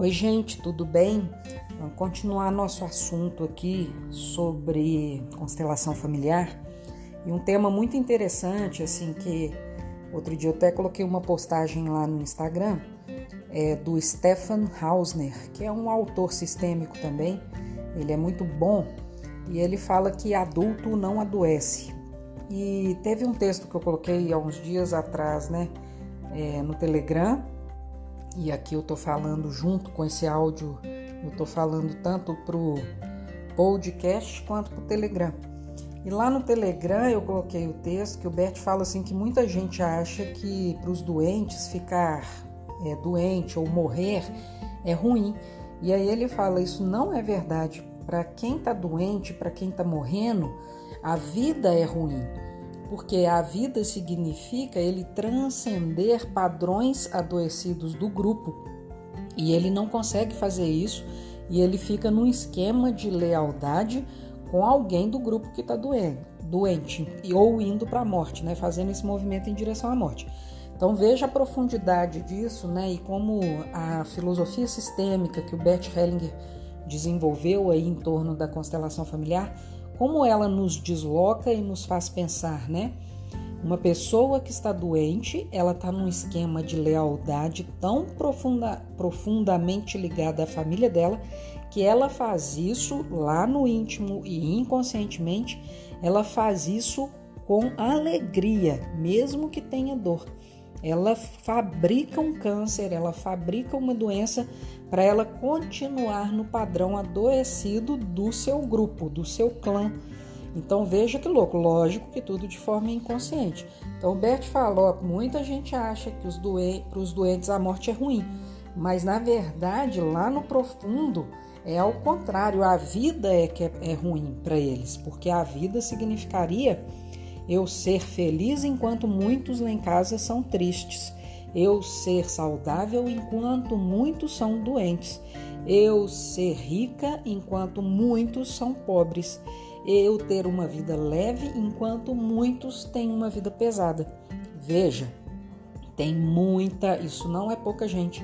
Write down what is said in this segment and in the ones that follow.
Oi, gente, tudo bem? Vamos continuar nosso assunto aqui sobre constelação familiar. E um tema muito interessante, assim, que outro dia eu até coloquei uma postagem lá no Instagram, é do Stefan Hausner, que é um autor sistêmico também. Ele é muito bom e ele fala que adulto não adoece. E teve um texto que eu coloquei há uns dias atrás, né, é, no Telegram e aqui eu tô falando junto com esse áudio, eu tô falando tanto pro podcast quanto pro Telegram. E lá no Telegram eu coloquei o texto que o Bert fala assim que muita gente acha que para os doentes ficar é, doente ou morrer é ruim. E aí ele fala isso não é verdade. Para quem está doente, para quem está morrendo, a vida é ruim porque a vida significa ele transcender padrões adoecidos do grupo. E ele não consegue fazer isso e ele fica num esquema de lealdade com alguém do grupo que está doente, doente ou indo para a morte, né? fazendo esse movimento em direção à morte. Então veja a profundidade disso né? e como a filosofia sistêmica que o Bert Hellinger desenvolveu aí em torno da constelação familiar como ela nos desloca e nos faz pensar, né? Uma pessoa que está doente, ela está num esquema de lealdade tão profunda, profundamente ligada à família dela que ela faz isso lá no íntimo e inconscientemente, ela faz isso com alegria, mesmo que tenha dor. Ela fabrica um câncer, ela fabrica uma doença para ela continuar no padrão adoecido do seu grupo, do seu clã. Então veja que louco, lógico que tudo de forma inconsciente. Então o Bert falou, muita gente acha que para os doentes a morte é ruim, mas na verdade lá no profundo é ao contrário, a vida é que é, é ruim para eles, porque a vida significaria eu ser feliz enquanto muitos lá em casa são tristes, eu ser saudável enquanto muitos são doentes, eu ser rica enquanto muitos são pobres, eu ter uma vida leve enquanto muitos têm uma vida pesada. Veja, tem muita, isso não é pouca gente,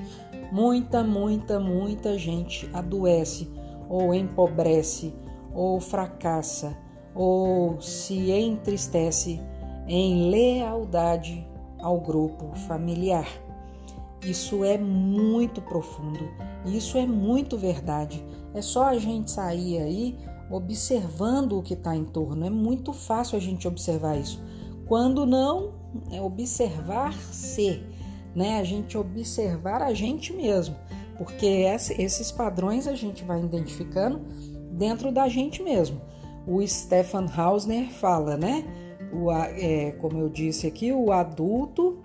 muita, muita, muita gente adoece ou empobrece ou fracassa ou se entristece em lealdade ao grupo familiar. Isso é muito profundo, isso é muito verdade. É só a gente sair aí observando o que está em torno. É muito fácil a gente observar isso. Quando não, é observar-se, né? A gente observar a gente mesmo, porque esses padrões a gente vai identificando dentro da gente mesmo o Stefan Hausner fala, né? O, é, como eu disse aqui, o adulto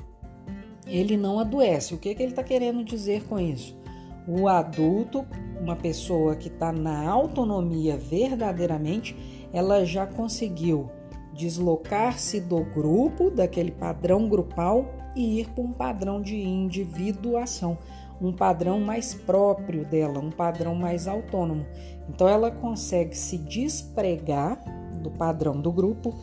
ele não adoece. O que, que ele está querendo dizer com isso? O adulto, uma pessoa que está na autonomia verdadeiramente, ela já conseguiu deslocar-se do grupo, daquele padrão grupal, e ir para um padrão de individuação um padrão mais próprio dela, um padrão mais autônomo. Então ela consegue se despregar do padrão do grupo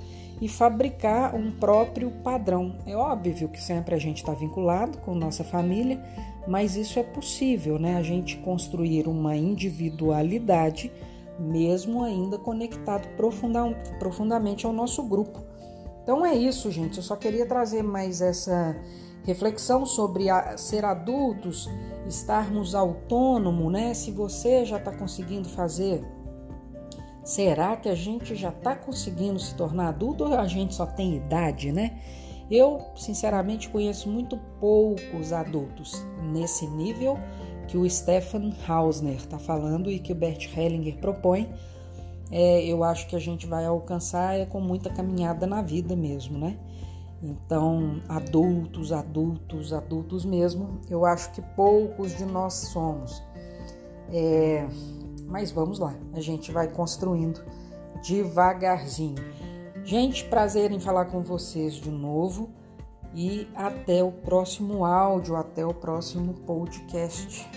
e fabricar um próprio padrão. É óbvio que sempre a gente está vinculado com nossa família, mas isso é possível, né? A gente construir uma individualidade, mesmo ainda conectado profunda, profundamente ao nosso grupo. Então é isso, gente. Eu só queria trazer mais essa reflexão sobre a, ser adultos, estarmos autônomos, né? Se você já está conseguindo fazer, será que a gente já está conseguindo se tornar adulto ou a gente só tem idade, né? Eu, sinceramente, conheço muito poucos adultos nesse nível que o Stefan Hausner está falando e que o Bert Hellinger propõe. É, eu acho que a gente vai alcançar é com muita caminhada na vida mesmo, né? Então, adultos, adultos, adultos mesmo, eu acho que poucos de nós somos. É, mas vamos lá, a gente vai construindo devagarzinho. Gente, prazer em falar com vocês de novo e até o próximo áudio, até o próximo podcast.